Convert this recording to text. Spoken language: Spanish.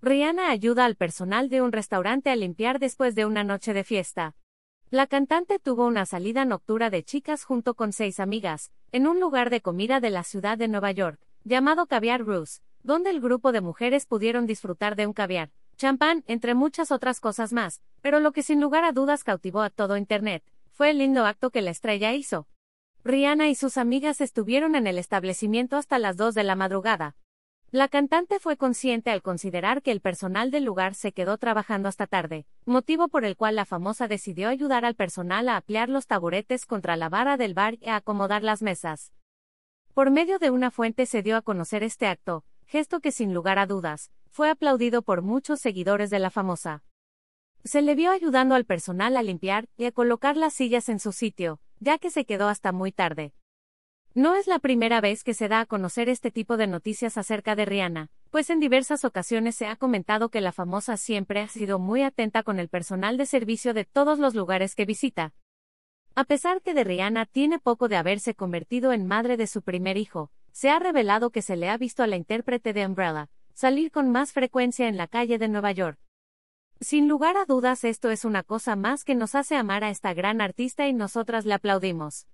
Rihanna ayuda al personal de un restaurante a limpiar después de una noche de fiesta. La cantante tuvo una salida nocturna de chicas junto con seis amigas, en un lugar de comida de la ciudad de Nueva York, llamado Caviar Ruse, donde el grupo de mujeres pudieron disfrutar de un caviar, champán, entre muchas otras cosas más, pero lo que sin lugar a dudas cautivó a todo Internet, fue el lindo acto que la estrella hizo. Rihanna y sus amigas estuvieron en el establecimiento hasta las 2 de la madrugada, la cantante fue consciente al considerar que el personal del lugar se quedó trabajando hasta tarde, motivo por el cual la famosa decidió ayudar al personal a ampliar los taburetes contra la vara del bar y a acomodar las mesas. Por medio de una fuente se dio a conocer este acto, gesto que sin lugar a dudas, fue aplaudido por muchos seguidores de la famosa. Se le vio ayudando al personal a limpiar y a colocar las sillas en su sitio, ya que se quedó hasta muy tarde. No es la primera vez que se da a conocer este tipo de noticias acerca de Rihanna, pues en diversas ocasiones se ha comentado que la famosa siempre ha sido muy atenta con el personal de servicio de todos los lugares que visita. A pesar que de Rihanna tiene poco de haberse convertido en madre de su primer hijo, se ha revelado que se le ha visto a la intérprete de Umbrella salir con más frecuencia en la calle de Nueva York. Sin lugar a dudas esto es una cosa más que nos hace amar a esta gran artista y nosotras le aplaudimos.